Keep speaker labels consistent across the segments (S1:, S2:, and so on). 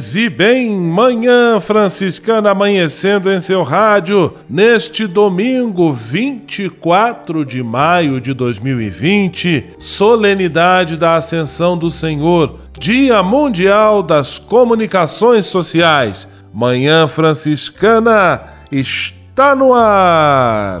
S1: Paz e bem, manhã franciscana amanhecendo em seu rádio neste domingo 24 de maio de 2020, solenidade da Ascensão do Senhor, Dia Mundial das Comunicações Sociais. Manhã franciscana está no ar.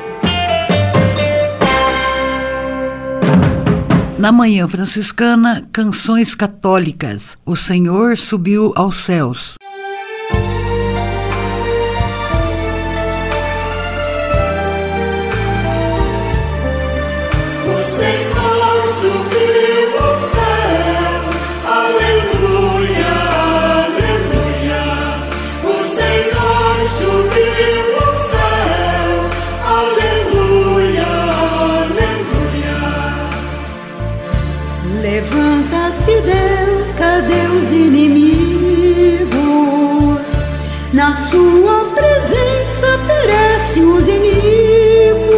S2: Na Manhã Franciscana, canções católicas. O Senhor subiu aos céus.
S3: Na sua presença perecem os inimigos.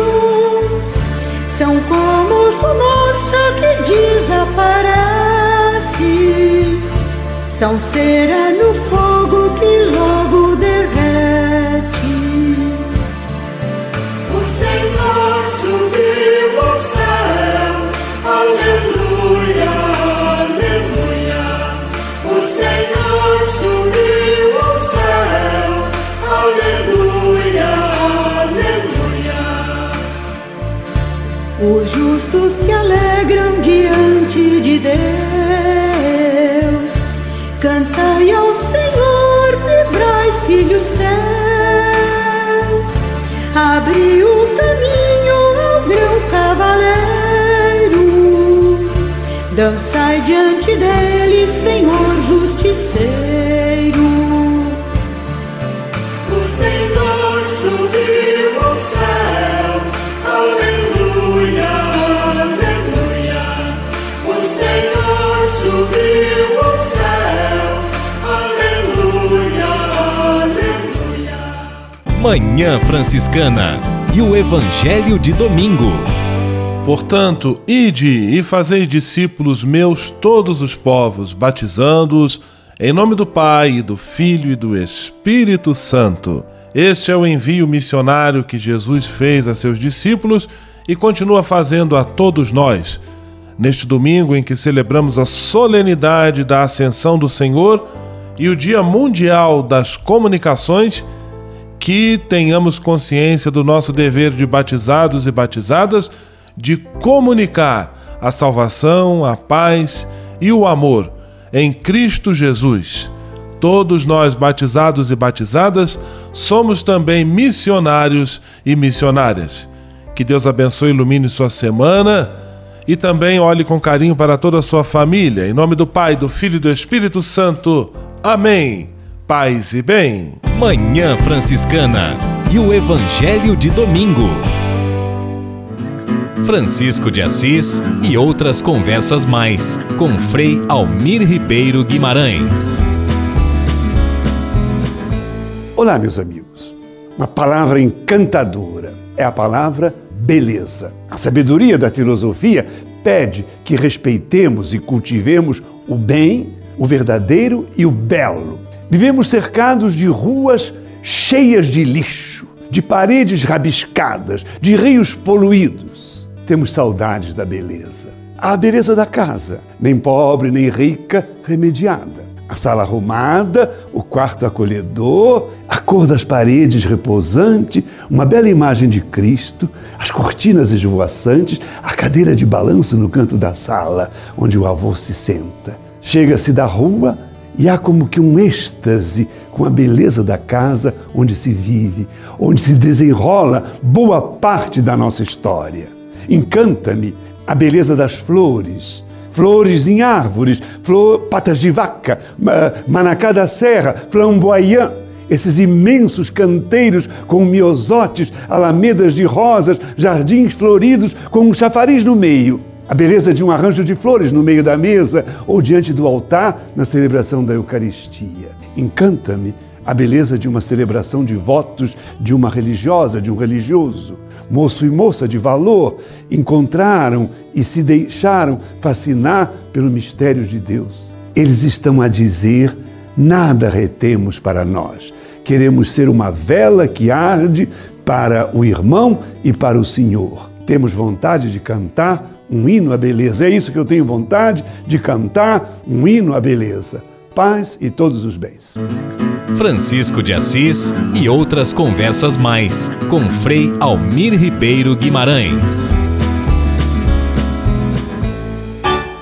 S3: São como fumaça que desaparece. São cera no fogo justos se alegram diante de Deus. Cantai ao Senhor, vibrai, filhos céus. Abre o caminho ao meu cavaleiro. Dançai diante
S4: Manhã Franciscana e o Evangelho de Domingo.
S1: Portanto, ide e fazei discípulos meus todos os povos, batizando-os em nome do Pai, e do Filho e do Espírito Santo. Este é o envio missionário que Jesus fez a seus discípulos e continua fazendo a todos nós. Neste domingo em que celebramos a solenidade da Ascensão do Senhor e o Dia Mundial das Comunicações, que tenhamos consciência do nosso dever de batizados e batizadas de comunicar a salvação, a paz e o amor em Cristo Jesus. todos nós batizados e batizadas somos também missionários e missionárias. Que Deus abençoe e ilumine sua semana e também olhe com carinho para toda a sua família. Em nome do Pai, do Filho e do Espírito Santo. Amém. Paz e bem.
S4: Manhã Franciscana e o Evangelho de Domingo. Francisco de Assis e outras conversas mais com Frei Almir Ribeiro Guimarães.
S5: Olá, meus amigos. Uma palavra encantadora é a palavra beleza. A sabedoria da filosofia pede que respeitemos e cultivemos o bem, o verdadeiro e o belo. Vivemos cercados de ruas cheias de lixo, de paredes rabiscadas, de rios poluídos. Temos saudades da beleza. A beleza da casa, nem pobre nem rica, remediada a sala arrumada, o quarto acolhedor, a cor das paredes repousante, uma bela imagem de Cristo, as cortinas esvoaçantes, a cadeira de balanço no canto da sala, onde o avô se senta. Chega-se da rua e há como que um êxtase com a beleza da casa onde se vive, onde se desenrola boa parte da nossa história. Encanta-me a beleza das flores, flores em árvores, flor, patas de vaca, manacá da serra, flamboyant, esses imensos canteiros com miosotes, alamedas de rosas, jardins floridos com um chafariz no meio. A beleza de um arranjo de flores no meio da mesa ou diante do altar na celebração da Eucaristia. Encanta-me a beleza de uma celebração de votos de uma religiosa, de um religioso moço e moça de valor, encontraram e se deixaram fascinar pelo mistério de Deus. Eles estão a dizer: nada retemos para nós. Queremos ser uma vela que arde para o irmão e para o Senhor. Temos vontade de cantar um hino à beleza. É isso que eu tenho vontade de cantar um hino à beleza. Paz e todos os bens.
S4: Francisco de Assis e outras conversas mais com Frei Almir Ribeiro Guimarães.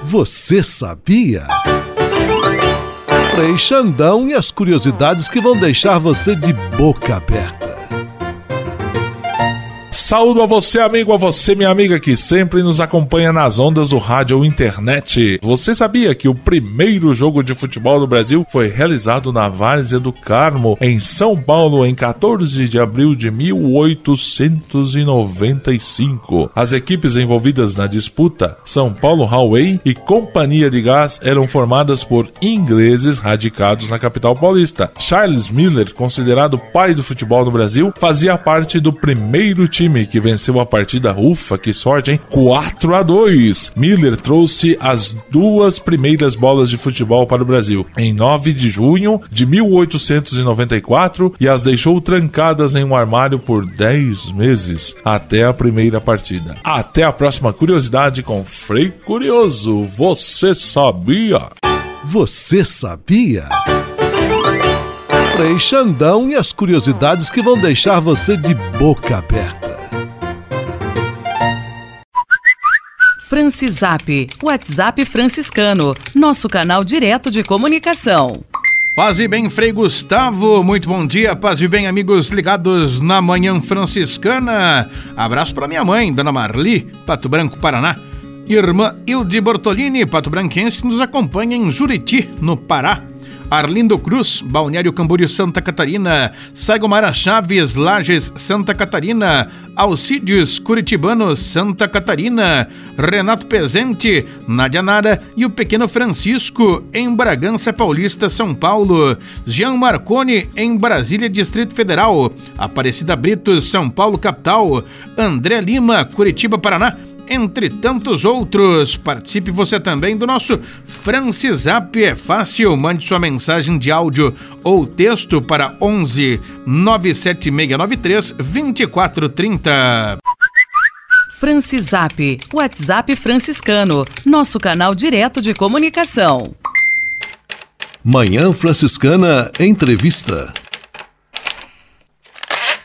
S6: Você sabia? Frei Xandão e as curiosidades que vão deixar você de boca aberta.
S1: Saúdo a você, amigo, a você, minha amiga, que sempre nos acompanha nas ondas do rádio ou internet. Você sabia que o primeiro jogo de futebol do Brasil foi realizado na Várzea do Carmo, em São Paulo, em 14 de abril de 1895? As equipes envolvidas na disputa, São Paulo Railway e Companhia de Gás, eram formadas por ingleses radicados na capital paulista. Charles Miller, considerado pai do futebol no Brasil, fazia parte do primeiro time time que venceu a partida, ufa, que sorte, hein? 4 a 2. Miller trouxe as duas primeiras bolas de futebol para o Brasil em 9 de junho de 1894 e as deixou trancadas em um armário por 10 meses até a primeira partida. Até a próxima curiosidade com Frei Curioso. Você sabia?
S6: Você sabia? Frei Xandão e as curiosidades que vão deixar você de boca aberta.
S7: Francisap, WhatsApp franciscano, nosso canal direto de comunicação.
S8: Paz e bem, Frei Gustavo, muito bom dia, paz e bem, amigos ligados na Manhã Franciscana. Abraço para minha mãe, Dona Marli, Pato Branco, Paraná. Irmã Hilde Bortolini, Pato Branquense, nos acompanha em Juriti, no Pará. Arlindo Cruz, Balneário Camboriú, Santa Catarina, Saigomara Chaves, Lages, Santa Catarina, Alcídios, Curitibano, Santa Catarina, Renato Pezente, Nadia Nara e o pequeno Francisco, em Bragança Paulista, São Paulo, Jean Marconi, em Brasília, Distrito Federal, Aparecida Brito, São Paulo, capital, André Lima, Curitiba, Paraná, entre tantos outros. Participe você também do nosso Francisap. É fácil, mande sua mensagem de áudio ou texto para 11 97693 2430.
S7: Francisap, WhatsApp franciscano, nosso canal direto de comunicação.
S6: Manhã Franciscana Entrevista.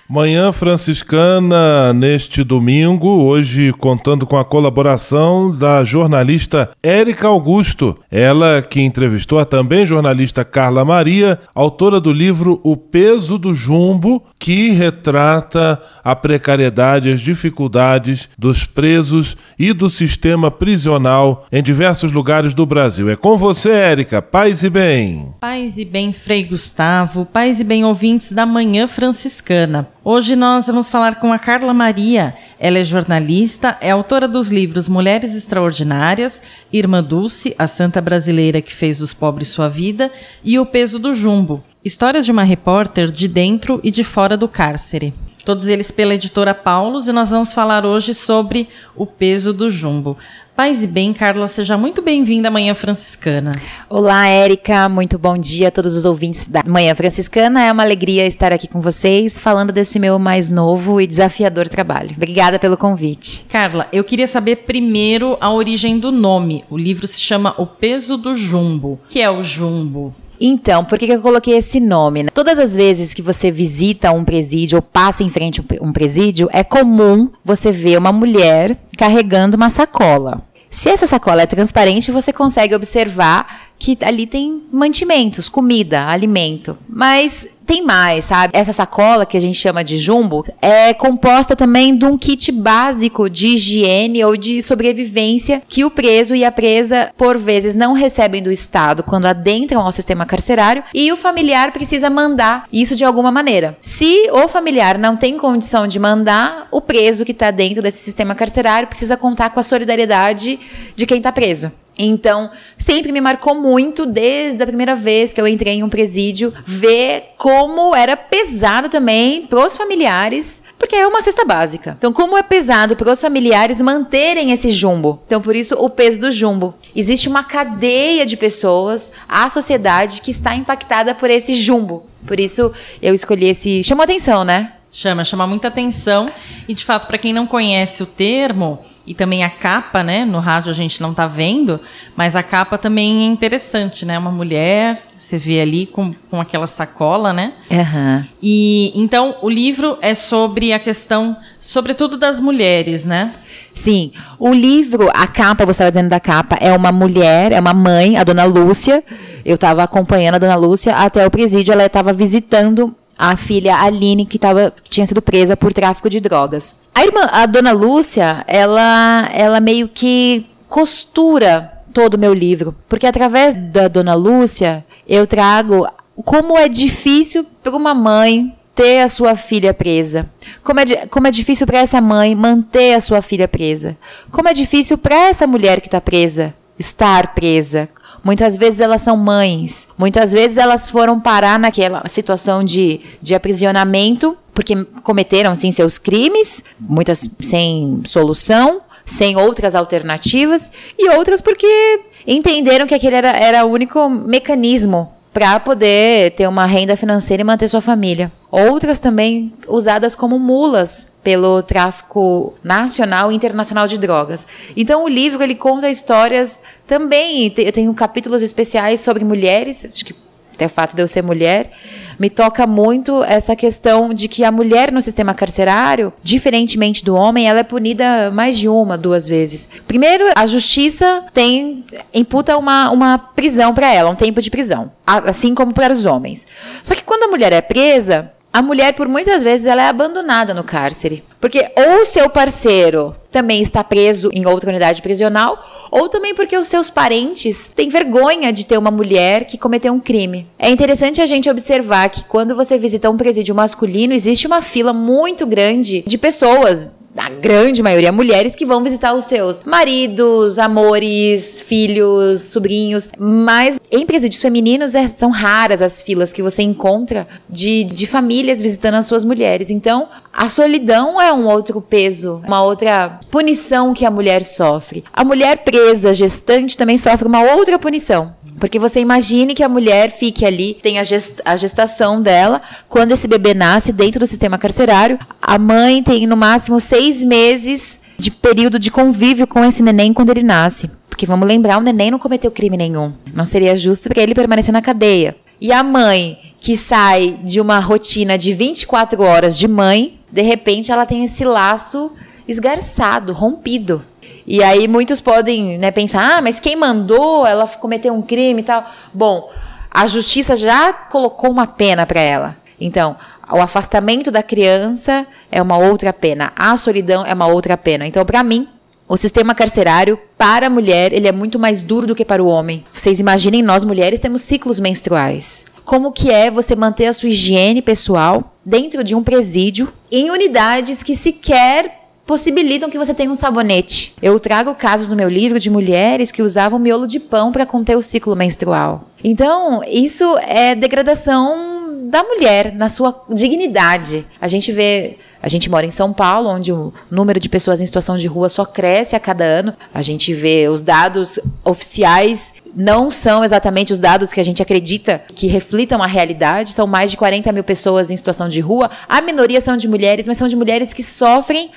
S1: Manhã Franciscana neste domingo, hoje contando com a colaboração da jornalista Érica Augusto, ela que entrevistou a também jornalista Carla Maria, autora do livro O Peso do Jumbo, que retrata a precariedade as dificuldades dos presos e do sistema prisional em diversos lugares do Brasil. É com você, Érica. Paz e bem.
S9: Paz e bem, Frei Gustavo. Paz e bem, ouvintes da Manhã Franciscana. Hoje nós vamos falar com a Carla Maria. Ela é jornalista, é autora dos livros Mulheres Extraordinárias, Irmã Dulce, a santa brasileira que fez dos pobres sua vida, e O Peso do Jumbo. Histórias de uma repórter de dentro e de fora do cárcere. Todos eles pela editora Paulus e nós vamos falar hoje sobre o peso do jumbo. Paz e bem, Carla, seja muito bem-vinda à Manhã Franciscana.
S10: Olá, Érica, muito bom dia a todos os ouvintes da Manhã Franciscana. É uma alegria estar aqui com vocês, falando desse meu mais novo e desafiador trabalho. Obrigada pelo convite.
S9: Carla, eu queria saber primeiro a origem do nome. O livro se chama O Peso do Jumbo. O que é o jumbo?
S10: Então, por que eu coloquei esse nome? Né? Todas as vezes que você visita um presídio ou passa em frente a um presídio, é comum você ver uma mulher carregando uma sacola. Se essa sacola é transparente, você consegue observar que ali tem mantimentos, comida, alimento. Mas tem mais, sabe? Essa sacola que a gente chama de jumbo é composta também de um kit básico de higiene ou de sobrevivência que o preso e a presa, por vezes, não recebem do Estado quando adentram ao sistema carcerário e o familiar precisa mandar isso de alguma maneira. Se o familiar não tem condição de mandar, o preso que está dentro desse sistema carcerário precisa contar com a solidariedade de quem está preso. Então, sempre me marcou muito, desde a primeira vez que eu entrei em um presídio, ver como era pesado também pros familiares, porque é uma cesta básica. Então, como é pesado pros familiares manterem esse jumbo. Então, por isso, o peso do jumbo. Existe uma cadeia de pessoas, a sociedade, que está impactada por esse jumbo. Por isso, eu escolhi esse. Chamou atenção, né?
S9: Chama, chama muita atenção. E, de fato, para quem não conhece o termo e também a capa, né? No rádio a gente não tá vendo, mas a capa também é interessante, né? Uma mulher, você vê ali com, com aquela sacola, né?
S10: Uhum.
S9: E então o livro é sobre a questão, sobretudo das mulheres, né?
S10: Sim, o livro, a capa, você estava dizendo da capa, é uma mulher, é uma mãe, a dona Lúcia. Eu estava acompanhando a dona Lúcia até o presídio, ela estava visitando a filha Aline, que, tava, que tinha sido presa por tráfico de drogas. A irmã, a dona Lúcia, ela, ela meio que costura todo o meu livro, porque através da dona Lúcia eu trago como é difícil para uma mãe ter a sua filha presa. Como é, como é difícil para essa mãe manter a sua filha presa. Como é difícil para essa mulher que está presa estar presa. Muitas vezes elas são mães, muitas vezes elas foram parar naquela situação de, de aprisionamento, porque cometeram sim seus crimes, muitas sem solução, sem outras alternativas, e outras porque entenderam que aquele era, era o único mecanismo para poder ter uma renda financeira e manter sua família. Outras também usadas como mulas pelo tráfico nacional e internacional de drogas. Então o livro ele conta histórias também, eu tenho capítulos especiais sobre mulheres, acho que até o fato de eu ser mulher, me toca muito essa questão de que a mulher no sistema carcerário, diferentemente do homem, ela é punida mais de uma, duas vezes. Primeiro, a justiça tem imputa uma, uma prisão para ela, um tempo de prisão, assim como para os homens. Só que quando a mulher é presa, a mulher, por muitas vezes, ela é abandonada no cárcere. Porque ou seu parceiro também está preso em outra unidade prisional, ou também porque os seus parentes têm vergonha de ter uma mulher que cometeu um crime. É interessante a gente observar que quando você visita um presídio masculino, existe uma fila muito grande de pessoas a grande maioria mulheres que vão visitar os seus maridos, amores, filhos, sobrinhos. Mas em presídios femininos é, são raras as filas que você encontra de, de famílias visitando as suas mulheres. Então, a solidão é um outro peso, uma outra punição que a mulher sofre. A mulher presa, gestante, também sofre uma outra punição. Porque você imagine que a mulher fique ali, tem a, gest a gestação dela, quando esse bebê nasce dentro do sistema carcerário, a mãe tem no máximo seis meses de período de convívio com esse neném quando ele nasce. Porque vamos lembrar, o neném não cometeu crime nenhum. Não seria justo para ele permanecer na cadeia. E a mãe que sai de uma rotina de 24 horas de mãe, de repente ela tem esse laço esgarçado, rompido. E aí muitos podem né, pensar, ah, mas quem mandou ela cometer um crime e tal? Bom, a justiça já colocou uma pena para ela. Então, o afastamento da criança é uma outra pena, a solidão é uma outra pena. Então, para mim, o sistema carcerário para a mulher ele é muito mais duro do que para o homem. Vocês imaginem, nós mulheres temos ciclos menstruais. Como que é você manter a sua higiene pessoal dentro de um presídio em unidades que sequer possibilitam que você tenha um sabonete. Eu trago casos no meu livro de mulheres que usavam miolo de pão para conter o ciclo menstrual. Então, isso é degradação da mulher na sua dignidade. A gente vê, a gente mora em São Paulo, onde o número de pessoas em situação de rua só cresce a cada ano. A gente vê os dados oficiais não são exatamente os dados que a gente acredita que reflitam a realidade. São mais de 40 mil pessoas em situação de rua. A minoria são de mulheres, mas são de mulheres que sofrem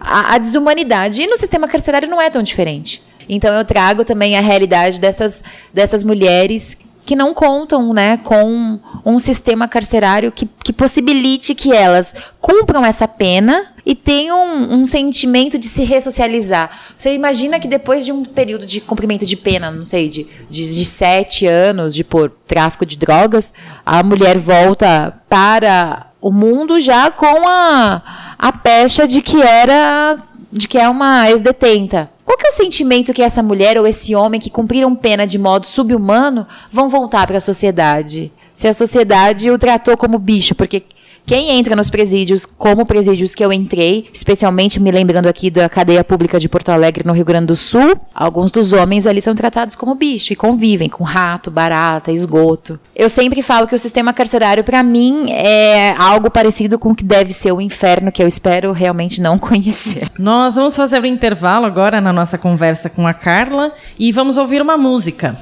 S10: a, a desumanidade. E no sistema carcerário não é tão diferente. Então eu trago também a realidade dessas, dessas mulheres que não contam né, com um sistema carcerário que, que possibilite que elas cumpram essa pena e tenham um, um, sentimento de se ressocializar. Você imagina que depois de um período de cumprimento de pena, não sei, de, de, de sete anos de por tráfico de drogas, a mulher volta para o mundo já com a, a pecha de que era de que é uma ex-detenta. Qual que é o sentimento que essa mulher ou esse homem que cumpriram pena de modo subhumano vão voltar para a sociedade? Se a sociedade o tratou como bicho, porque quem entra nos presídios, como presídios que eu entrei, especialmente me lembrando aqui da cadeia pública de Porto Alegre, no Rio Grande do Sul, alguns dos homens ali são tratados como bicho e convivem com rato, barata, esgoto. Eu sempre falo que o sistema carcerário, para mim, é algo parecido com o que deve ser o inferno, que eu espero realmente não conhecer.
S9: Nós vamos fazer um intervalo agora na nossa conversa com a Carla e vamos ouvir uma música.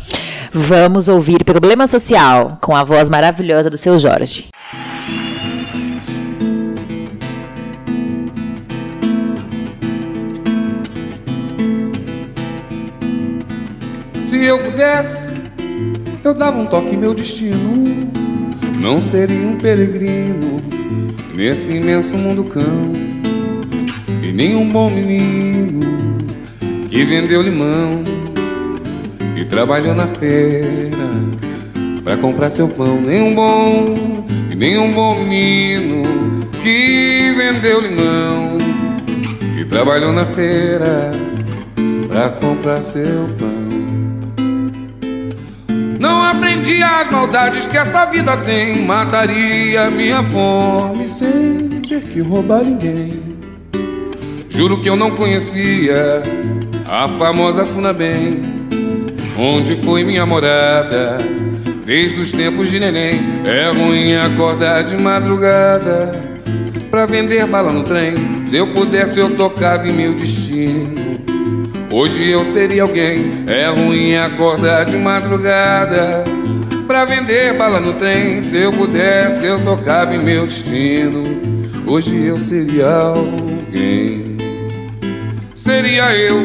S10: Vamos ouvir Problema Social com a voz maravilhosa do seu Jorge.
S11: Se eu pudesse, eu dava um toque meu destino. Não seria um peregrino nesse imenso mundo cão. E nem um bom menino que vendeu limão e trabalhou na feira para comprar seu pão. Nem um bom e nem um bom menino que vendeu limão e trabalhou na feira para comprar seu pão. Não aprendi as maldades que essa vida tem. Mataria minha fome sem ter que roubar ninguém. Juro que eu não conhecia a famosa Funabem, onde foi minha morada desde os tempos de neném. É ruim acordar de madrugada pra vender bala no trem. Se eu pudesse, eu tocava em meu destino. Hoje eu seria alguém. É ruim acordar de madrugada pra vender bala no trem. Se eu pudesse, eu tocava em meu destino. Hoje eu seria alguém. Seria eu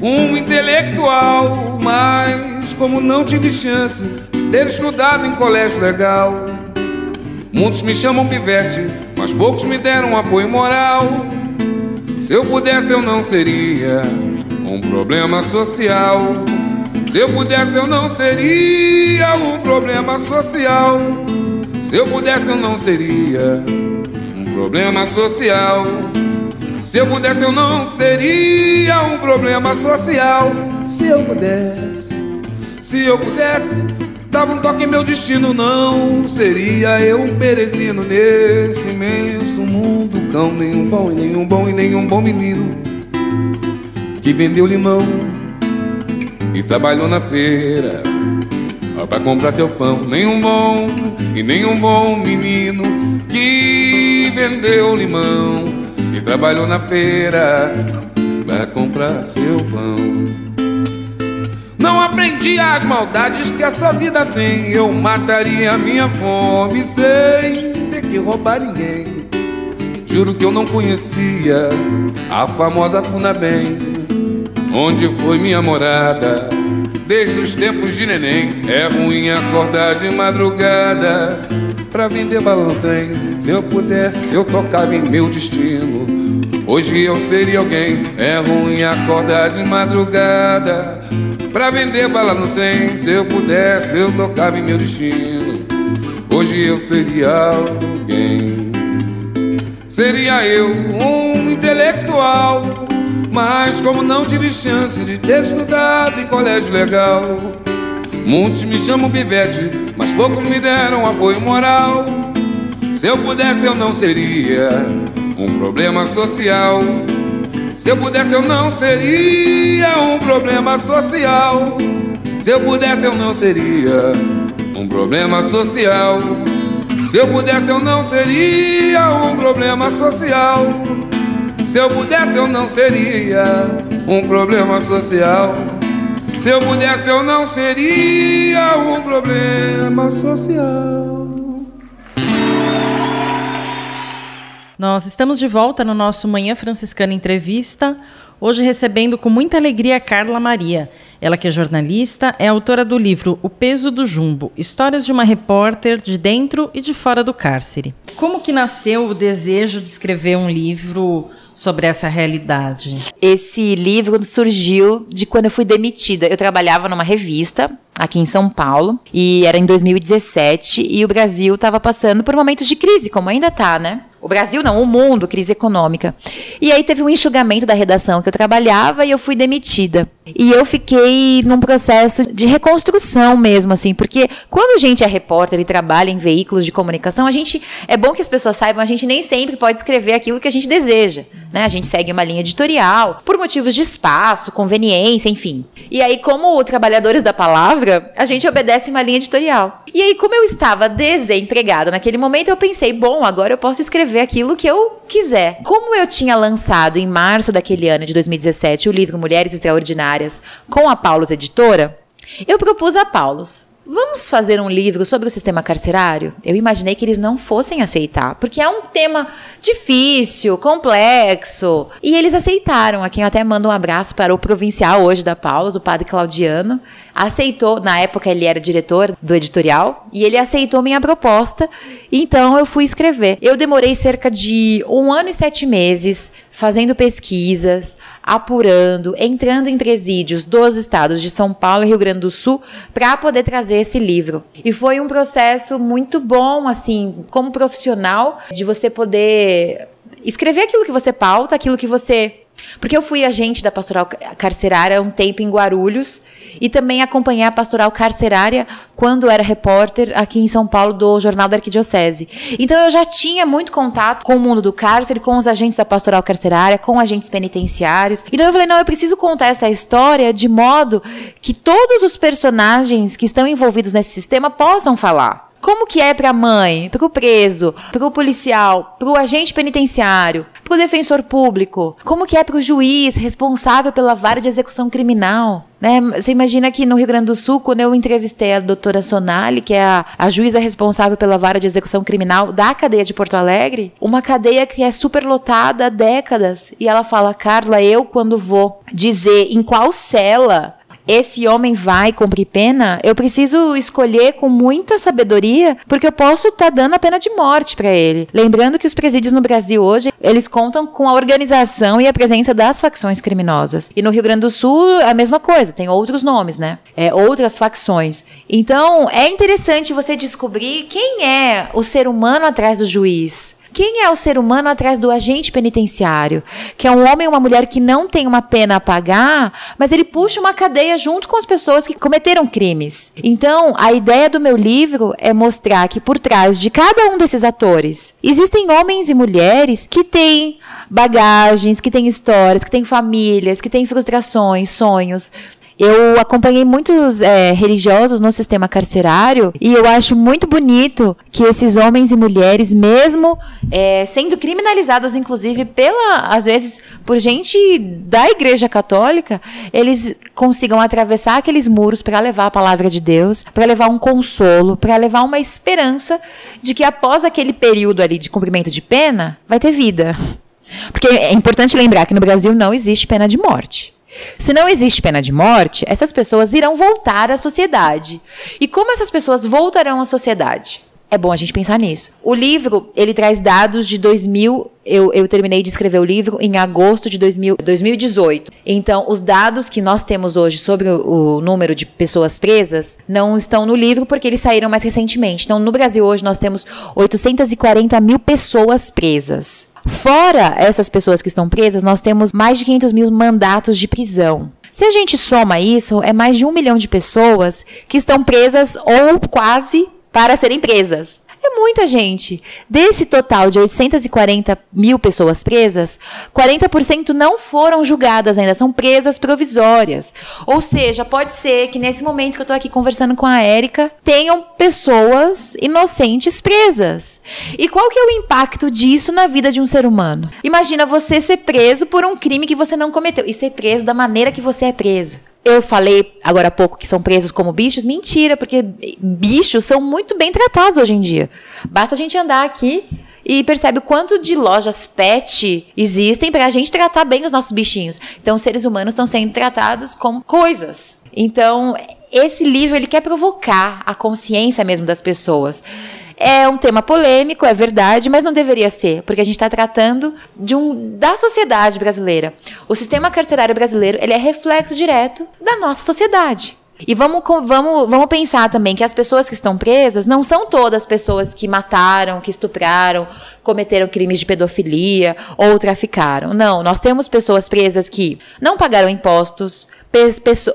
S11: um intelectual, mas como não tive chance de ter estudado em colégio legal, muitos me chamam pivete, mas poucos me deram apoio moral. Se eu pudesse, eu não seria um problema social. Se eu pudesse, eu não seria um problema social. Se eu pudesse, eu não seria um problema social. Se eu pudesse, eu não seria um problema social. Se eu pudesse, se eu pudesse, dava um toque em meu destino. Não seria eu um peregrino nesse imenso mundo. Cão, nenhum bom e nenhum bom e nenhum bom menino que vendeu limão e trabalhou na feira para comprar seu pão. Nenhum bom e nenhum bom menino que vendeu limão e trabalhou na feira para comprar seu pão. Não aprendi as maldades que essa vida tem. Eu mataria a minha fome sem ter que roubar ninguém. Juro que eu não conhecia a famosa Funabem onde foi minha morada. Desde os tempos de neném, é ruim acordar de madrugada pra vender balão trem. Se eu pudesse, eu tocava em meu destino. Hoje eu seria alguém, é ruim acordar de madrugada pra vender bala no trem. Se eu pudesse, eu tocava em meu destino. Hoje eu seria alguém. Seria eu um intelectual, mas como não tive chance de ter estudado em colégio legal, muitos me chamam pivete, mas poucos me deram apoio moral. Se eu pudesse, eu não seria um problema social. Se eu pudesse, eu não seria um problema social. Se eu pudesse, eu não seria um problema social. Se eu pudesse, eu não seria um problema social. Se eu pudesse, eu não seria um problema social. Se eu pudesse, eu não seria um problema social.
S9: Nós estamos de volta no nosso Manhã Franciscana Entrevista, hoje recebendo com muita alegria a Carla Maria. Ela que é jornalista, é autora do livro O Peso do Jumbo, histórias de uma repórter de dentro e de fora do cárcere. Como que nasceu o desejo de escrever um livro sobre essa realidade?
S10: Esse livro surgiu de quando eu fui demitida. Eu trabalhava numa revista aqui em São Paulo e era em 2017 e o Brasil estava passando por momentos de crise, como ainda está, né? O Brasil não, o mundo, crise econômica. E aí teve um enxugamento da redação que eu trabalhava e eu fui demitida. E eu fiquei num processo de reconstrução mesmo, assim, porque quando a gente é repórter e trabalha em veículos de comunicação, a gente é bom que as pessoas saibam, a gente nem sempre pode escrever aquilo que a gente deseja, né? A gente segue uma linha editorial por motivos de espaço, conveniência, enfim. E aí, como trabalhadores da palavra, a gente obedece uma linha editorial. E aí, como eu estava desempregada naquele momento, eu pensei, bom, agora eu posso escrever aquilo que eu quiser. Como eu tinha lançado em março daquele ano de 2017 o livro Mulheres Extraordinárias com a Paulus Editora, eu propus a Paulus. Vamos fazer um livro sobre o sistema carcerário? Eu imaginei que eles não fossem aceitar, porque é um tema difícil, complexo. E eles aceitaram, a quem eu até mando um abraço para o provincial hoje da Paulus, o padre Claudiano. Aceitou, na época ele era diretor do editorial, e ele aceitou minha proposta. Então eu fui escrever. Eu demorei cerca de um ano e sete meses fazendo pesquisas, apurando, entrando em presídios dos estados de São Paulo e Rio Grande do Sul para poder trazer esse livro. E foi um processo muito bom, assim, como profissional, de você poder escrever aquilo que você pauta, aquilo que você porque eu fui agente da pastoral carcerária um tempo em Guarulhos e também acompanhei a pastoral carcerária quando era repórter aqui em São Paulo do Jornal da Arquidiocese. Então eu já tinha muito contato com o mundo do cárcere, com os agentes da pastoral carcerária, com agentes penitenciários. Então eu falei, não, eu preciso contar essa história de modo que todos os personagens que estão envolvidos nesse sistema possam falar. Como que é para a mãe, para o preso, para o policial, para o agente penitenciário, para o defensor público? Como que é para o juiz responsável pela vara de execução criminal? Né? Você imagina que no Rio Grande do Sul, quando eu entrevistei a doutora Sonali, que é a, a juíza responsável pela vara de execução criminal da cadeia de Porto Alegre, uma cadeia que é superlotada há décadas, e ela fala, Carla, eu quando vou dizer em qual cela esse homem vai cumprir pena, eu preciso escolher com muita sabedoria, porque eu posso estar tá dando a pena de morte para ele. Lembrando que os presídios no Brasil hoje, eles contam com a organização e a presença das facções criminosas. E no Rio Grande do Sul, a mesma coisa, tem outros nomes, né? É, outras facções. Então, é interessante você descobrir quem é o ser humano atrás do juiz. Quem é o ser humano atrás do agente penitenciário? Que é um homem ou uma mulher que não tem uma pena a pagar, mas ele puxa uma cadeia junto com as pessoas que cometeram crimes. Então, a ideia do meu livro é mostrar que por trás de cada um desses atores existem homens e mulheres que têm bagagens, que têm histórias, que têm famílias, que têm frustrações, sonhos. Eu acompanhei muitos é, religiosos no sistema carcerário e eu acho muito bonito que esses homens e mulheres, mesmo é, sendo criminalizados, inclusive, pela, às vezes, por gente da Igreja Católica, eles consigam atravessar aqueles muros para levar a palavra de Deus, para levar um consolo, para levar uma esperança de que após aquele período ali de cumprimento de pena, vai ter vida. Porque é importante lembrar que no Brasil não existe pena de morte. Se não existe pena de morte, essas pessoas irão voltar à sociedade. E como essas pessoas voltarão à sociedade? É bom a gente pensar nisso. O livro, ele traz dados de 2000. Eu, eu terminei de escrever o livro em agosto de 2000, 2018. Então, os dados que nós temos hoje sobre o, o número de pessoas presas não estão no livro porque eles saíram mais recentemente. Então, no Brasil hoje nós temos 840 mil pessoas presas. Fora essas pessoas que estão presas, nós temos mais de 500 mil mandatos de prisão. Se a gente soma isso, é mais de um milhão de pessoas que estão presas ou quase para serem presas. É muita gente. Desse total de 840 mil pessoas presas, 40% não foram julgadas ainda, são presas provisórias. Ou seja, pode ser que nesse momento que eu estou aqui conversando com a Érica, tenham pessoas inocentes presas. E qual que é o impacto disso na vida de um ser humano? Imagina você ser preso por um crime que você não cometeu e ser preso da maneira que você é preso. Eu falei agora há pouco que são presos como bichos. Mentira, porque bichos são muito bem tratados hoje em dia. Basta a gente andar aqui e percebe o quanto de lojas pet existem para a gente tratar bem os nossos bichinhos. Então, os seres humanos estão sendo tratados como coisas. Então, esse livro ele quer provocar a consciência mesmo das pessoas. É um tema polêmico, é verdade, mas não deveria ser, porque a gente está tratando de um da sociedade brasileira. O sistema carcerário brasileiro ele é reflexo direto da nossa sociedade. E vamos, vamos, vamos pensar também que as pessoas que estão presas não são todas pessoas que mataram, que estupraram, cometeram crimes de pedofilia ou traficaram. Não, nós temos pessoas presas que não pagaram impostos,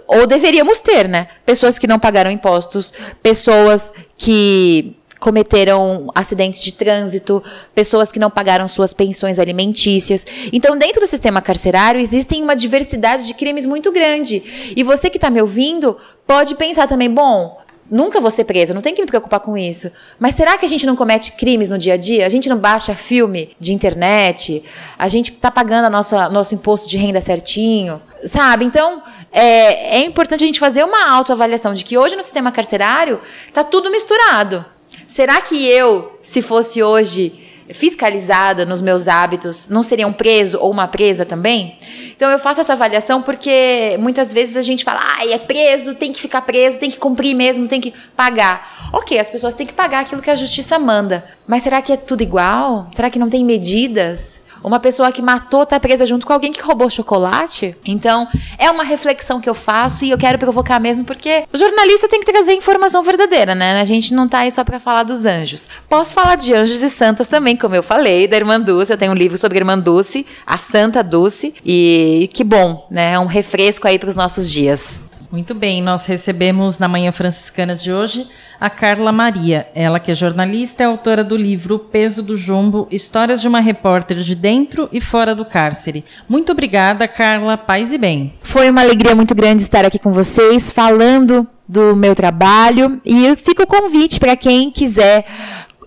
S10: ou deveríamos ter, né? Pessoas que não pagaram impostos, pessoas que cometeram acidentes de trânsito, pessoas que não pagaram suas pensões alimentícias. Então, dentro do sistema carcerário, existem uma diversidade de crimes muito grande. E você que está me ouvindo pode pensar também, bom. Nunca vou ser preso, não tem que me preocupar com isso. Mas será que a gente não comete crimes no dia a dia? A gente não baixa filme de internet? A gente está pagando a nossa, nosso imposto de renda certinho? Sabe? Então, é, é importante a gente fazer uma autoavaliação de que hoje no sistema carcerário está tudo misturado. Será que eu, se fosse hoje fiscalizada nos meus hábitos, não seria um preso ou uma presa também? Então eu faço essa avaliação porque muitas vezes a gente fala, ah, é preso, tem que ficar preso, tem que cumprir mesmo, tem que pagar. Ok, as pessoas têm que pagar aquilo que a justiça manda. Mas será que é tudo igual? Será que não tem medidas? Uma pessoa que matou tá presa junto com alguém que roubou chocolate? Então, é uma reflexão que eu faço e eu quero provocar mesmo porque o jornalista tem que trazer informação verdadeira, né? A gente não tá aí só para falar dos anjos. Posso falar de anjos e santas também, como eu falei, da Irmã Dulce. Eu tenho um livro sobre a Irmã Dulce, a Santa Dulce, e que bom, né? É um refresco aí para os nossos dias.
S9: Muito bem, nós recebemos na Manhã Franciscana de hoje a Carla Maria, ela que é jornalista e autora do livro O Peso do Jumbo, Histórias de uma Repórter de Dentro e Fora do Cárcere. Muito obrigada, Carla, paz e bem.
S10: Foi uma alegria muito grande estar aqui com vocês, falando do meu trabalho, e fica o convite para quem quiser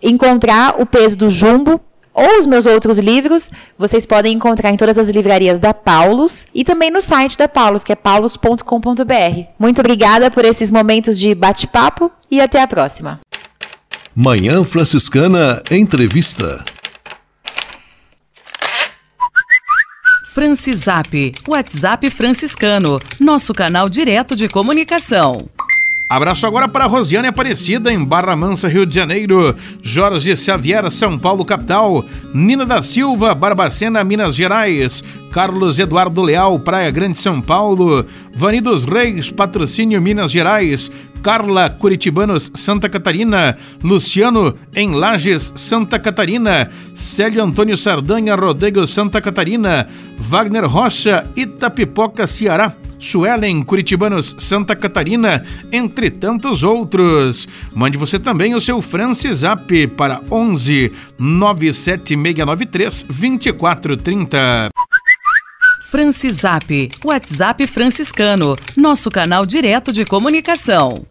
S10: encontrar O Peso do Jumbo, ou os meus outros livros, vocês podem encontrar em todas as livrarias da Paulus e também no site da Paulus, que é paulus.com.br. Muito obrigada por esses momentos de bate-papo e até a próxima.
S6: Manhã Franciscana Entrevista.
S7: Francisap, WhatsApp franciscano, nosso canal direto de comunicação.
S8: Abraço agora para Rosiane Aparecida, em Barra Mansa, Rio de Janeiro. Jorge Xavier, São Paulo, capital. Nina da Silva, Barbacena, Minas Gerais. Carlos Eduardo Leal, Praia Grande, São Paulo. Vani dos Reis, Patrocínio, Minas Gerais. Carla Curitibanos, Santa Catarina. Luciano, em Lages, Santa Catarina. Célio Antônio Sardanha, Rodrigo, Santa Catarina. Wagner Rocha, Itapipoca, Ceará. Suelen, Curitibanos, Santa Catarina, entre tantos outros. Mande você também o seu Francisap para 11 97693 2430.
S7: Francisap, WhatsApp franciscano, nosso canal direto de comunicação.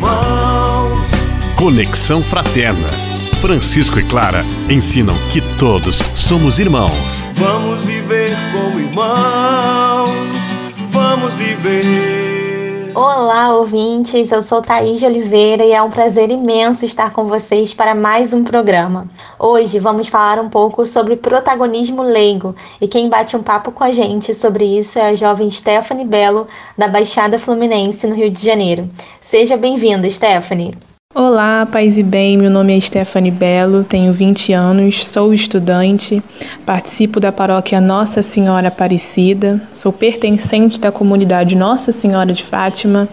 S12: Irmãos.
S13: Conexão Fraterna. Francisco e Clara ensinam que todos somos irmãos.
S12: Vamos viver como irmãos. Vamos viver.
S14: Olá, ouvintes. Eu sou Thaís de Oliveira e é um prazer imenso estar com vocês para mais um programa. Hoje vamos falar um pouco sobre protagonismo leigo e quem bate um papo com a gente sobre isso é a jovem Stephanie Belo, da Baixada Fluminense, no Rio de Janeiro. Seja bem-vinda, Stephanie.
S15: Olá, paz e bem. Meu nome é Stephanie Belo, tenho 20 anos, sou estudante, participo da paróquia Nossa Senhora Aparecida, sou pertencente da comunidade Nossa Senhora de Fátima,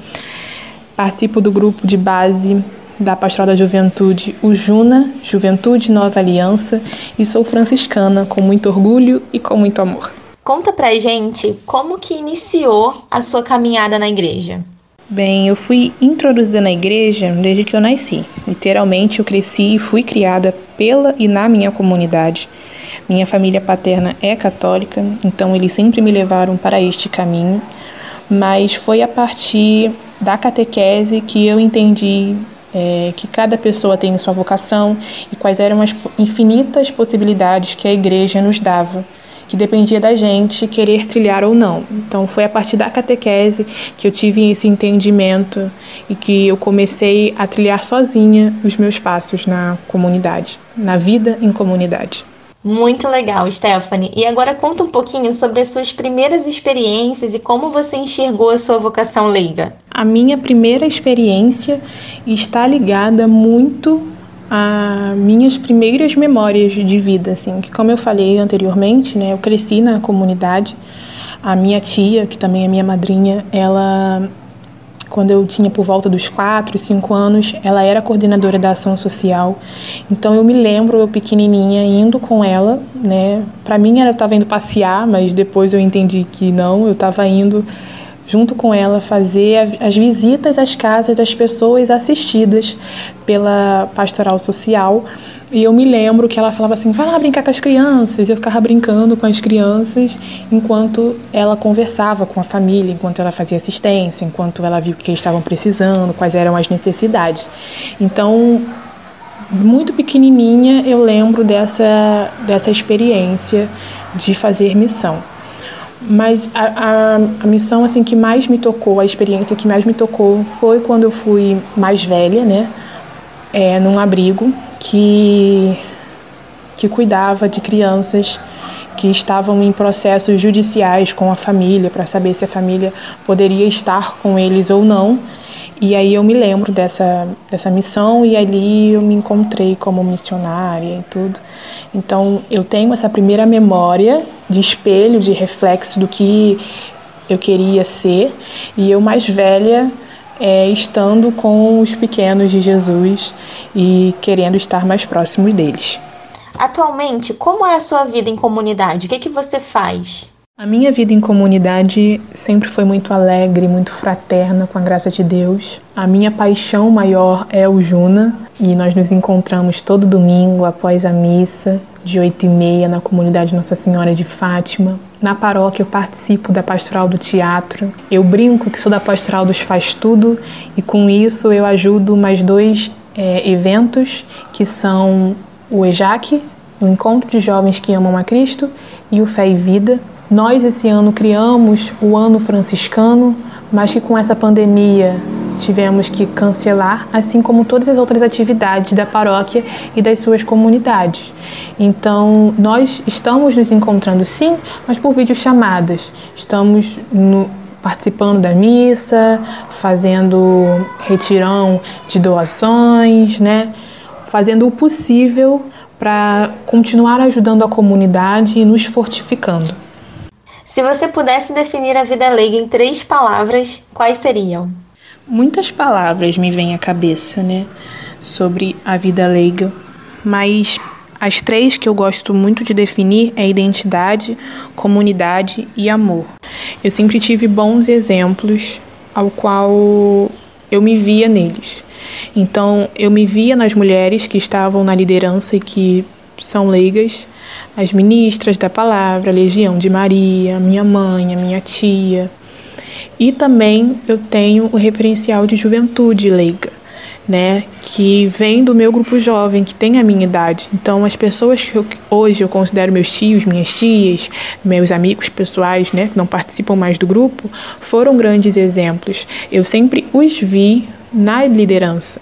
S15: participo do grupo de base da Pastoral da Juventude, o Juna, Juventude Nova Aliança, e sou franciscana com muito orgulho e com muito amor.
S14: Conta pra gente como que iniciou a sua caminhada na igreja.
S15: Bem, eu fui introduzida na igreja desde que eu nasci. Literalmente, eu cresci e fui criada pela e na minha comunidade. Minha família paterna é católica, então eles sempre me levaram para este caminho, mas foi a partir da catequese que eu entendi é, que cada pessoa tem sua vocação e quais eram as infinitas possibilidades que a igreja nos dava que dependia da gente querer trilhar ou não. Então foi a partir da catequese que eu tive esse entendimento e que eu comecei a trilhar sozinha os meus passos na comunidade, na vida em comunidade.
S14: Muito legal, Stephanie. E agora conta um pouquinho sobre as suas primeiras experiências e como você enxergou a sua vocação leiga.
S15: A minha primeira experiência está ligada muito a minhas primeiras memórias de vida, assim, que como eu falei anteriormente, né, eu cresci na comunidade. A minha tia, que também é minha madrinha, ela quando eu tinha por volta dos 4, 5 anos, ela era coordenadora da ação social. Então eu me lembro eu pequenininha indo com ela, né? Para mim ela estava indo passear, mas depois eu entendi que não, eu estava indo junto com ela, fazer as visitas às casas das pessoas assistidas pela pastoral social. E eu me lembro que ela falava assim: vai lá brincar com as crianças. Eu ficava brincando com as crianças enquanto ela conversava com a família, enquanto ela fazia assistência, enquanto ela viu o que eles estavam precisando, quais eram as necessidades. Então, muito pequenininha, eu lembro dessa, dessa experiência de fazer missão. Mas a, a, a, missão assim que mais me tocou, a experiência que mais me tocou foi quando eu fui mais velha, né? É, num abrigo que, que cuidava de crianças que estavam em processos judiciais com a família para saber se a família poderia estar com eles ou não. E aí eu me lembro dessa, dessa missão e ali eu me encontrei como missionária e tudo. Então eu tenho essa primeira memória de espelho, de reflexo do que eu queria ser. E eu mais velha é, estando com os pequenos de Jesus e querendo estar mais próximo deles.
S14: Atualmente, como é a sua vida em comunidade? O que, é que você faz?
S15: A minha vida em comunidade sempre foi muito alegre, muito fraterna, com a graça de Deus. A minha paixão maior é o Juna e nós nos encontramos todo domingo após a missa, de 8 e meia, na comunidade Nossa Senhora de Fátima. Na paróquia eu participo da pastoral do teatro. Eu brinco que sou da pastoral dos faz tudo e com isso eu ajudo mais dois é, eventos que são o EJAC, o Encontro de Jovens que Amam a Cristo, e o Fé e Vida, nós esse ano criamos o ano franciscano, mas que com essa pandemia tivemos que cancelar, assim como todas as outras atividades da paróquia e das suas comunidades. Então, nós estamos nos encontrando sim, mas por videochamadas. Estamos no, participando da missa, fazendo retirão de doações, né? Fazendo o possível para continuar ajudando a comunidade e nos fortificando.
S14: Se você pudesse definir a vida leiga em três palavras, quais seriam?
S15: Muitas palavras me vêm à cabeça, né, sobre a vida leiga, mas as três que eu gosto muito de definir é identidade, comunidade e amor. Eu sempre tive bons exemplos ao qual eu me via neles. Então, eu me via nas mulheres que estavam na liderança e que são leigas, as ministras da palavra, a Legião de Maria, minha mãe, a minha tia. E também eu tenho o referencial de juventude leiga. né, que vem do meu grupo jovem, que tem a minha idade. Então, as pessoas que eu, hoje eu considero meus tios, minhas tias, meus amigos pessoais, né, que não participam mais do grupo, foram grandes exemplos. Eu sempre os vi na liderança.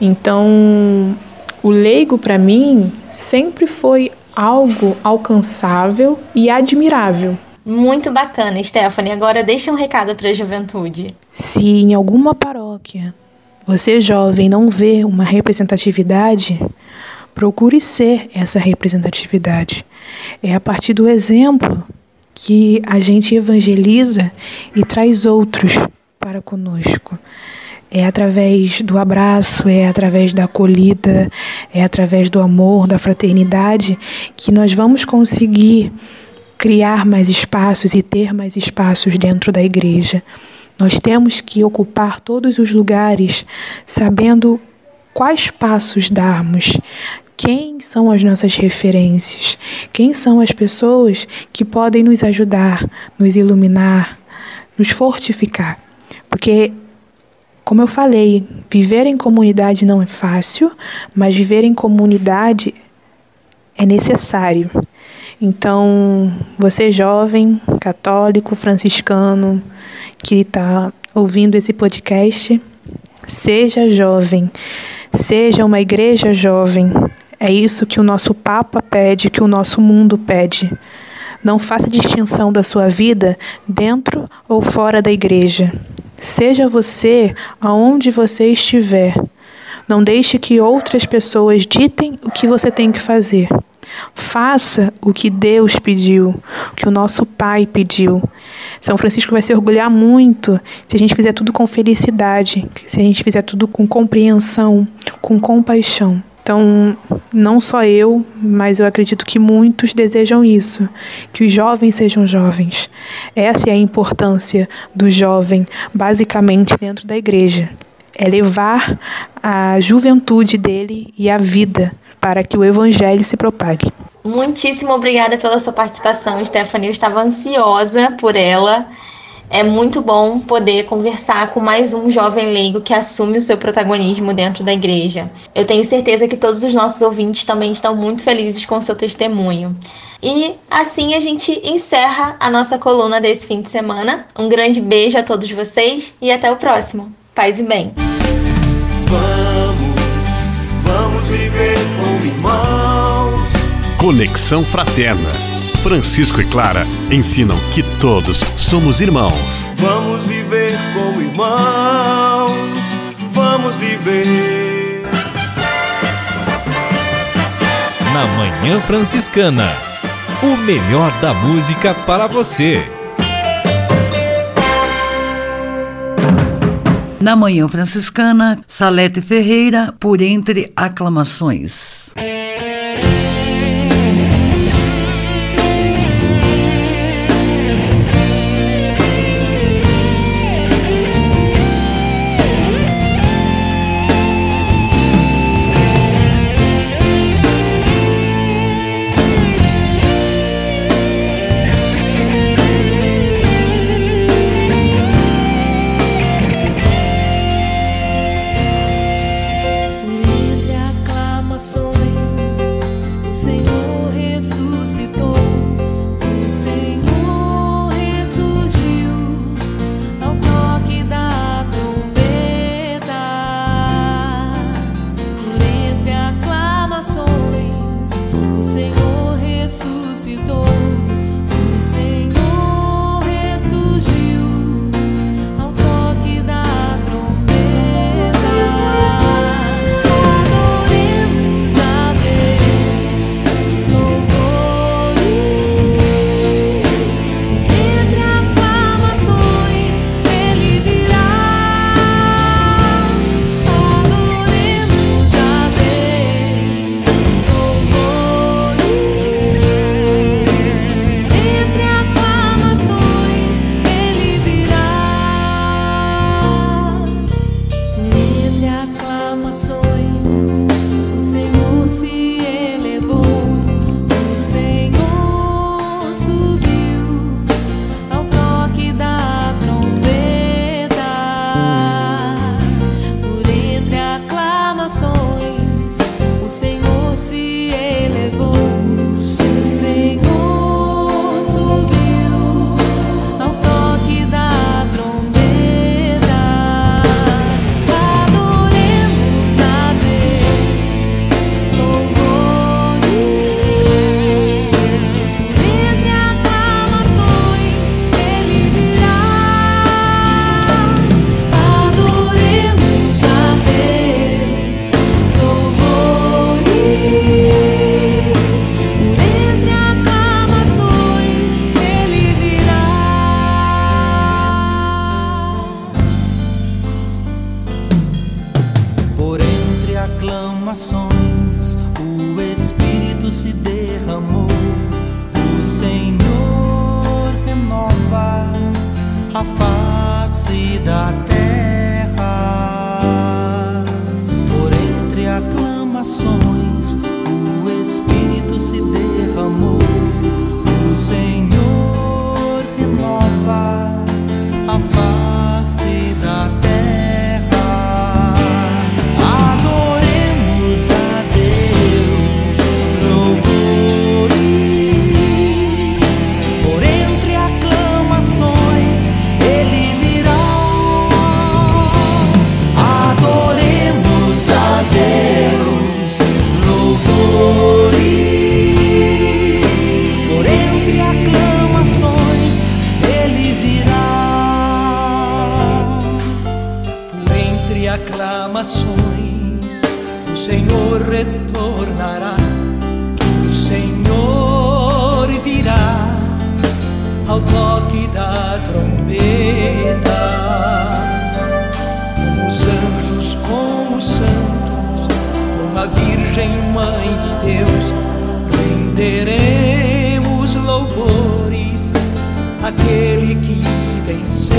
S15: Então, o leigo para mim sempre foi algo alcançável e admirável.
S14: Muito bacana, Stephanie. Agora deixa um recado para a juventude.
S15: Se em alguma paróquia você jovem não vê uma representatividade, procure ser essa representatividade. É a partir do exemplo que a gente evangeliza e traz outros para conosco. É através do abraço, é através da acolhida, é através do amor, da fraternidade que nós vamos conseguir criar mais espaços e ter mais espaços dentro da igreja. Nós temos que ocupar todos os lugares sabendo quais passos darmos, quem são as nossas referências, quem são as pessoas que podem nos ajudar, nos iluminar, nos fortificar. Porque, como eu falei, viver em comunidade não é fácil, mas viver em comunidade é necessário. Então, você jovem, católico, franciscano, que está ouvindo esse podcast, seja jovem, seja uma igreja jovem. É isso que o nosso Papa pede, que o nosso mundo pede. Não faça distinção da sua vida dentro ou fora da igreja. Seja você aonde você estiver. Não deixe que outras pessoas ditem o que você tem que fazer. Faça o que Deus pediu, o que o nosso Pai pediu. São Francisco vai se orgulhar muito se a gente fizer tudo com felicidade, se a gente fizer tudo com compreensão, com compaixão. Então, não só eu, mas eu acredito que muitos desejam isso, que os jovens sejam jovens. Essa é a importância do jovem, basicamente dentro da igreja. É levar a juventude dele e a vida para que o evangelho se propague.
S14: Muitíssimo obrigada pela sua participação, Stephanie. Eu estava ansiosa por ela. É muito bom poder conversar com mais um jovem leigo que assume o seu protagonismo dentro da igreja. Eu tenho certeza que todos os nossos ouvintes também estão muito felizes com o seu testemunho. E assim a gente encerra a nossa coluna desse fim de semana. Um grande beijo a todos vocês e até o próximo. Paz e bem.
S12: Vamos, vamos viver como irmãos.
S13: Conexão Fraterna. Francisco e Clara ensinam que todos somos irmãos.
S12: Vamos viver como irmãos. Vamos viver.
S4: Na Manhã Franciscana. O melhor da música para você.
S2: Na Manhã Franciscana, Salete Ferreira, por entre aclamações.
S16: Entre aclamações ao toque da trombeta. Com os anjos, com os santos, com a Virgem Mãe de Deus, renderemos louvores àquele que venceu.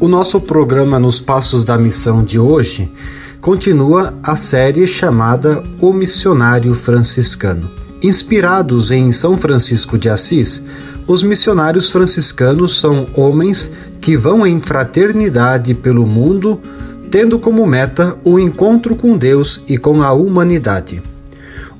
S17: O nosso programa Nos Passos da Missão de hoje continua a série chamada O Missionário Franciscano. Inspirados em São Francisco de Assis, os missionários franciscanos são homens que vão em fraternidade pelo mundo, tendo como meta o encontro com Deus e com a humanidade.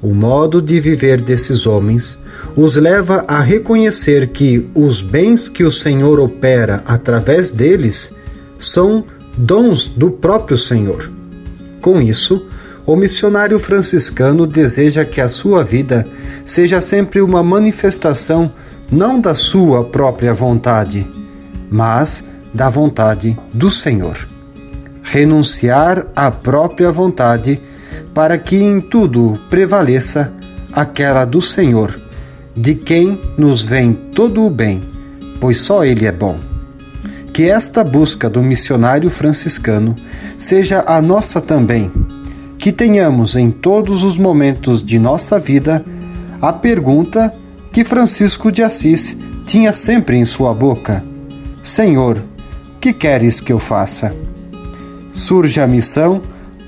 S17: O modo de viver desses homens os leva a reconhecer que os bens que o Senhor opera através deles são dons do próprio Senhor. Com isso, o missionário franciscano deseja que a sua vida seja sempre uma manifestação não da sua própria vontade, mas da vontade do Senhor. Renunciar à própria vontade para que em tudo prevaleça aquela do Senhor de quem nos vem todo o bem, pois só Ele é bom. Que esta busca do missionário franciscano seja a nossa também, que tenhamos em todos os momentos de nossa vida a pergunta que Francisco de Assis tinha sempre em sua boca: Senhor, que queres que eu faça? Surge a missão,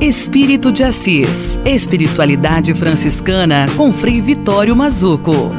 S7: Espírito de Assis. Espiritualidade franciscana com Frei Vitório Mazuco.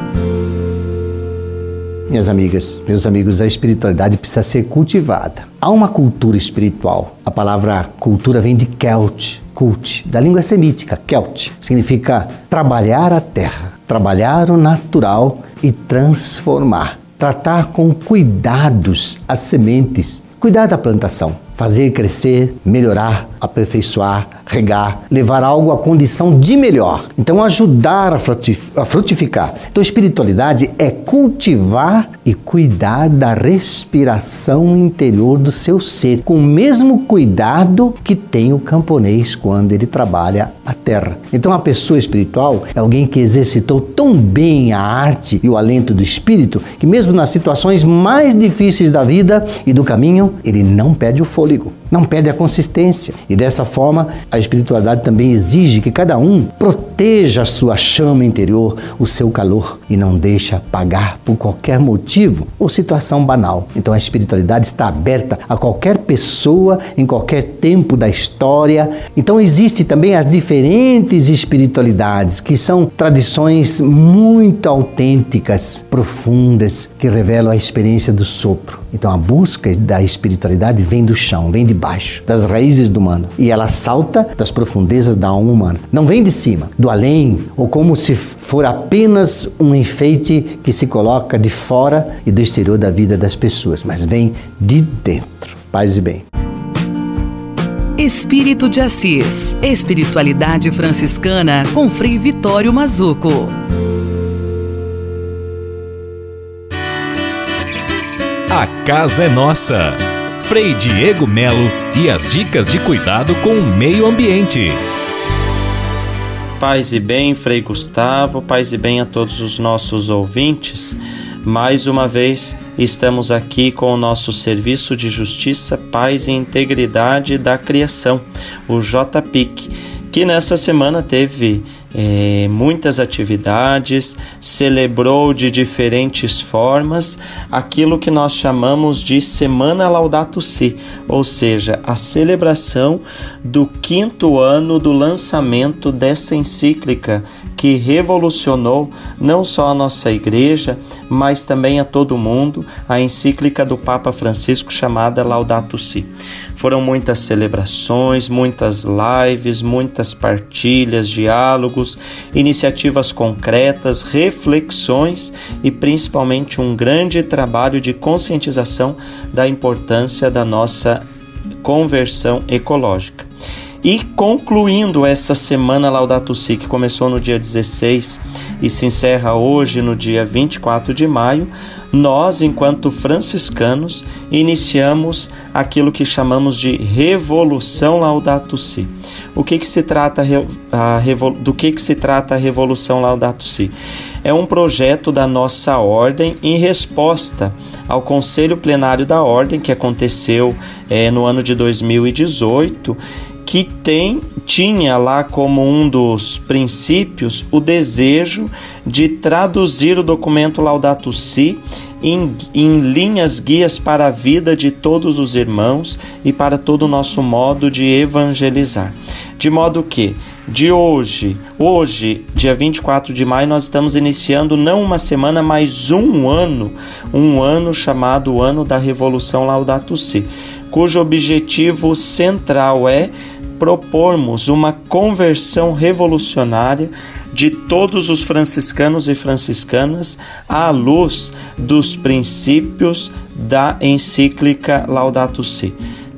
S18: Minhas amigas, meus amigos, a espiritualidade precisa ser cultivada. Há uma cultura espiritual. A palavra cultura vem de Celt, cult, da língua semítica, Celt. Significa trabalhar a terra, trabalhar o natural e transformar. Tratar com cuidados as sementes, cuidar da plantação, fazer crescer, melhorar, aperfeiçoar, regar, levar algo à condição de melhor. Então, ajudar a frutificar. Então, espiritualidade é cultivar e cuidar da respiração interior do seu ser, com o mesmo cuidado que tem o camponês quando ele trabalha a terra. Então, a pessoa espiritual é alguém que exercitou tão bem a arte e o alento do espírito que, mesmo nas situações mais difíceis da vida e do caminho, ele não perde o fôlego, não perde a consistência. E dessa forma, a espiritualidade também exige que cada um proteja a sua chama interior, o seu calor e não deixe apagar por qualquer motivo ou situação banal. Então a espiritualidade está aberta a qualquer pessoa em qualquer tempo da história. Então existe também as diferentes espiritualidades, que são tradições muito autênticas, profundas, que revelam a experiência do sopro. Então a busca da espiritualidade vem do chão, vem de baixo, das raízes do humano, e ela salta das profundezas da alma humana. Não vem de cima, do além, ou como se for apenas um enfeite que se coloca de fora e do exterior da vida das pessoas, mas vem de dentro. Paz e bem.
S7: Espírito de Assis. Espiritualidade franciscana com Frei Vitório Mazuco.
S4: A casa é nossa. Frei Diego Melo e as dicas de cuidado com o meio ambiente.
S19: Paz e bem, Frei Gustavo, paz e bem a todos os nossos ouvintes. Mais uma vez estamos aqui com o nosso Serviço de Justiça, Paz e Integridade da Criação, o JPIC, que nessa semana teve é, muitas atividades, celebrou de diferentes formas aquilo que nós chamamos de Semana Laudato Si, ou seja, a celebração do quinto ano do lançamento dessa encíclica que revolucionou não só a nossa igreja, mas também a todo mundo, a encíclica do Papa Francisco chamada Laudato Si. Foram muitas celebrações, muitas lives, muitas partilhas, diálogos, iniciativas concretas, reflexões e principalmente um grande trabalho de conscientização da importância da nossa conversão ecológica. E concluindo essa semana Laudato Si, que começou no dia 16 e se encerra hoje no dia 24 de maio, nós, enquanto franciscanos, iniciamos aquilo que chamamos de Revolução Laudato Si. O que, que se trata a, do que, que se trata a Revolução Laudato Si? É um projeto da nossa ordem em resposta ao Conselho Plenário da Ordem que aconteceu é, no ano de 2018 que tem tinha lá como um dos princípios o desejo de traduzir o documento Laudato Si em, em, linhas guias para a vida de todos os irmãos e para todo o nosso modo de evangelizar. De modo que, de hoje, hoje, dia 24 de maio, nós estamos iniciando não uma semana, mas um ano, um ano chamado Ano da Revolução Laudato Si, cujo objetivo central é propormos uma conversão revolucionária de todos os franciscanos e franciscanas à luz dos princípios da encíclica Laudato Si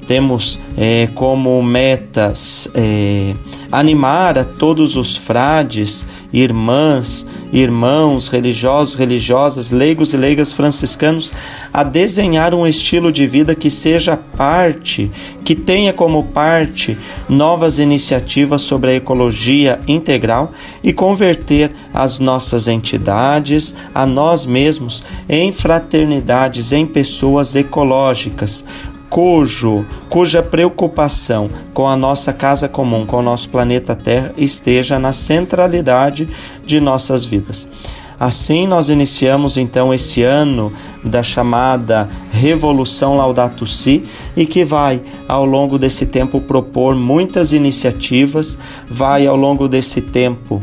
S19: temos é, como metas é, animar a todos os frades, irmãs, irmãos, religiosos, religiosas, leigos e leigas franciscanos a desenhar um estilo de vida que seja parte, que tenha como parte novas iniciativas sobre a ecologia integral e converter as nossas entidades, a nós mesmos, em fraternidades, em pessoas ecológicas, cujo, cuja preocupação com a nossa casa comum, com o nosso planeta Terra, esteja na centralidade de nossas vidas. Assim, nós iniciamos então esse ano da chamada Revolução Laudato Si e que vai, ao longo desse tempo, propor muitas iniciativas, vai, ao longo desse tempo,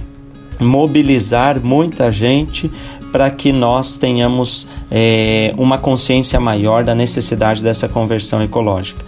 S19: mobilizar muita gente para que nós tenhamos é, uma consciência maior da necessidade dessa conversão ecológica.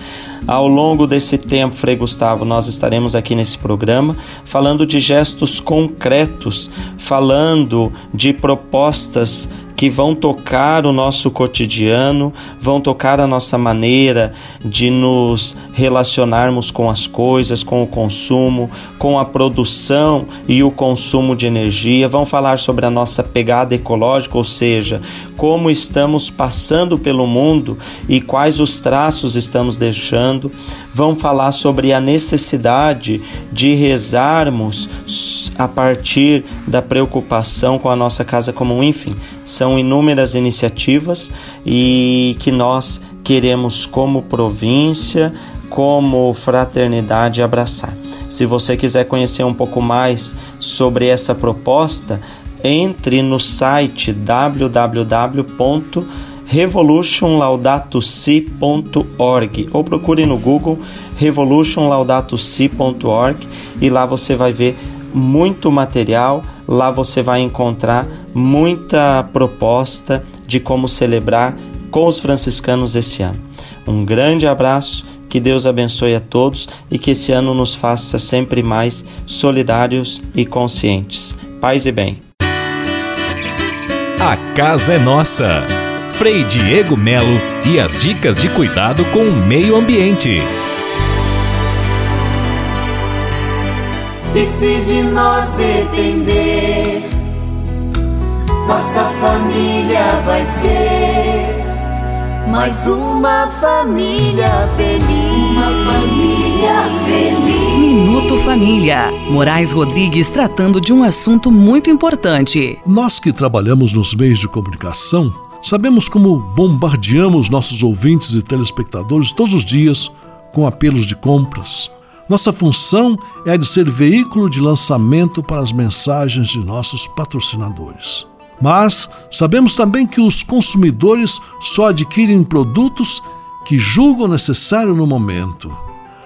S19: Ao longo desse tempo, Frei Gustavo, nós estaremos aqui nesse programa falando de gestos concretos, falando de propostas que vão tocar o nosso cotidiano, vão tocar a nossa maneira de nos relacionarmos com as coisas, com o consumo, com a produção e o consumo de energia, vão falar sobre a nossa pegada ecológica, ou seja, como estamos passando pelo mundo e quais os traços estamos deixando, vão falar sobre a necessidade de rezarmos a partir da preocupação com a nossa casa comum, enfim, são inúmeras iniciativas e que nós queremos, como província, como fraternidade, abraçar. Se você quiser conhecer um pouco mais sobre essa proposta, entre no site www.revolutionlaudatosi.org ou procure no Google revolutionlaudatosi.org e lá você vai ver muito material Lá você vai encontrar muita proposta de como celebrar com os franciscanos esse ano. Um grande abraço, que Deus abençoe a todos e que esse ano nos faça sempre mais solidários e conscientes. Paz e bem.
S4: A casa é nossa. Frei Diego Melo e as dicas de cuidado com o meio ambiente.
S12: E se de nós depender, nossa família vai ser mais uma família feliz. Uma família feliz.
S7: Minuto Família. Moraes Rodrigues tratando de um assunto muito importante.
S6: Nós que trabalhamos nos meios de comunicação, sabemos como bombardeamos nossos ouvintes e telespectadores todos os dias com apelos de compras nossa função é a de ser veículo de lançamento para as mensagens de nossos patrocinadores. Mas sabemos também que os consumidores só adquirem produtos que julgam necessário no momento.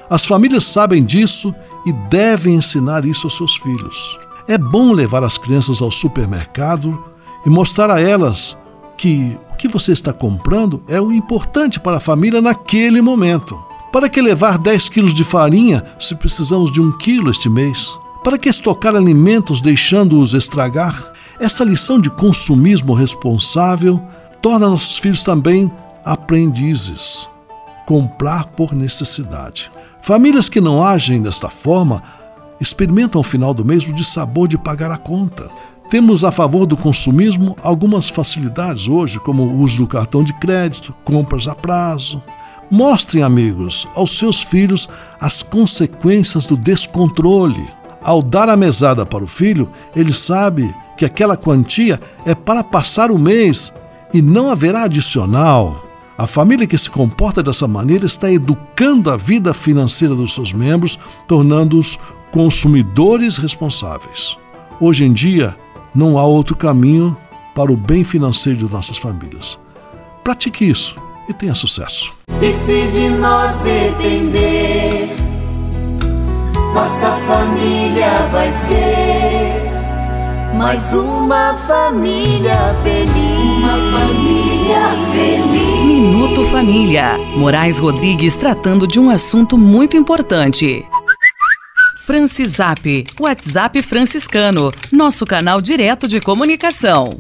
S6: As famílias sabem disso e devem ensinar isso aos seus filhos. É bom levar as crianças ao supermercado e mostrar a elas que o que você está comprando é o importante para a família naquele momento. Para que levar 10 quilos de farinha se precisamos de um quilo este mês? Para que estocar alimentos deixando-os estragar? Essa lição de consumismo responsável torna nossos filhos também aprendizes. Comprar por necessidade. Famílias que não agem desta forma experimentam ao final do mês o dissabor de pagar a conta. Temos a favor do consumismo algumas facilidades hoje, como o uso do cartão de crédito, compras a prazo. Mostrem, amigos, aos seus filhos as consequências do descontrole. Ao dar a mesada para o filho, ele sabe que aquela quantia é para passar o mês e não haverá adicional. A família que se comporta dessa maneira está educando a vida financeira dos seus membros, tornando-os consumidores responsáveis. Hoje em dia, não há outro caminho para o bem financeiro de nossas famílias. Pratique isso e tenha sucesso.
S12: E se de nós depender, nossa família vai ser mais uma família feliz. Uma família feliz.
S7: Minuto Família. Moraes Rodrigues tratando de um assunto muito importante. Francisap, WhatsApp franciscano, nosso canal direto de comunicação.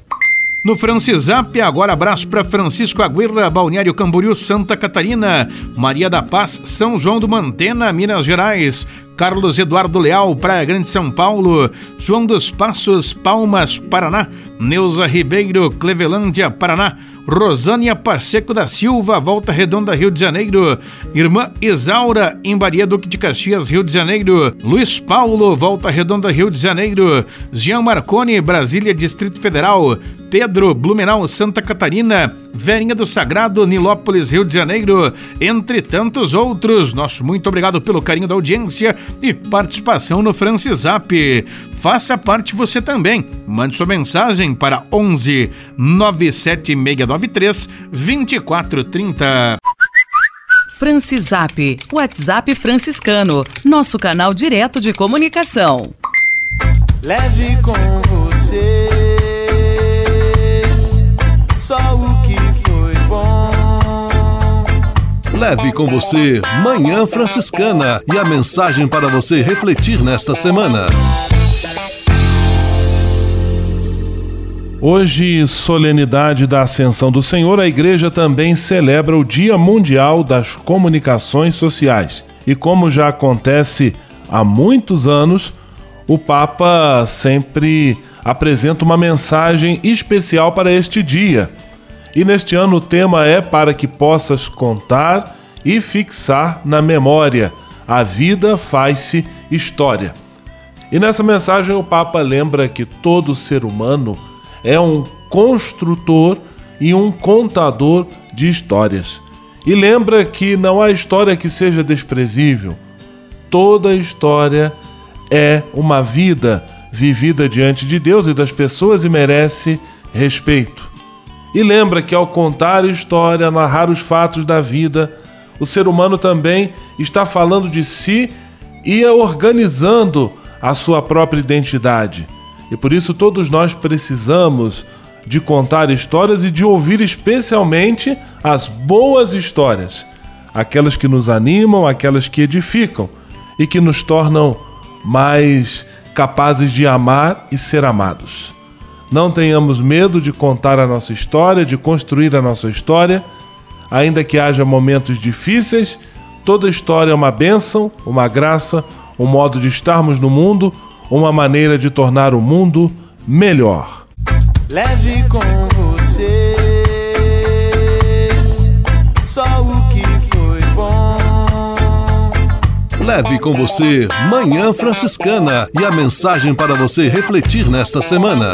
S8: No Francisap, agora abraço para Francisco Aguirra, Balneário Camboriú, Santa Catarina, Maria da Paz, São João do Mantena, Minas Gerais, Carlos Eduardo Leal, Praia Grande São Paulo, João dos Passos, Palmas, Paraná, Neuza Ribeiro, Clevelândia, Paraná, Rosânia Pacheco da Silva, Volta Redonda, Rio de Janeiro, Irmã Isaura, em Baria Duque de Caxias, Rio de Janeiro, Luiz Paulo, Volta Redonda, Rio de Janeiro, Jean Marconi, Brasília, Distrito Federal, Pedro, Blumenau, Santa Catarina, Verinha do Sagrado, Nilópolis, Rio de Janeiro, entre tantos outros. Nosso muito obrigado pelo carinho da audiência e participação no Francisap. Faça parte você também. Mande sua mensagem para 11 97693 2430.
S7: Francisap, WhatsApp franciscano, nosso canal direto de comunicação.
S12: Leve com você só o que foi bom.
S6: Leve com você Manhã Franciscana e a mensagem para você refletir nesta semana.
S1: Hoje, solenidade da Ascensão do Senhor, a igreja também celebra o Dia Mundial das Comunicações Sociais. E como já acontece há muitos anos, o Papa sempre apresenta uma mensagem especial para este dia. E neste ano o tema é para que possas contar e fixar na memória. A vida faz-se história. E nessa mensagem o Papa lembra que todo ser humano é um construtor e um contador de histórias. E lembra que não há história que seja desprezível. Toda história é uma vida vivida diante de Deus e das pessoas e merece respeito. E lembra que ao contar história, narrar os fatos da vida, o ser humano também está falando de si e organizando a sua própria identidade. E por isso todos nós precisamos de contar histórias e de ouvir especialmente as boas histórias, aquelas que nos animam, aquelas que edificam e que nos tornam mais capazes de amar e ser amados. Não tenhamos medo de contar a nossa história, de construir a nossa história, ainda que haja momentos difíceis, toda história é uma bênção, uma graça, um modo de estarmos no mundo, uma maneira de tornar o mundo melhor.
S12: Leve com você só o que foi bom.
S6: Leve com você Manhã Franciscana e a mensagem para você refletir nesta semana.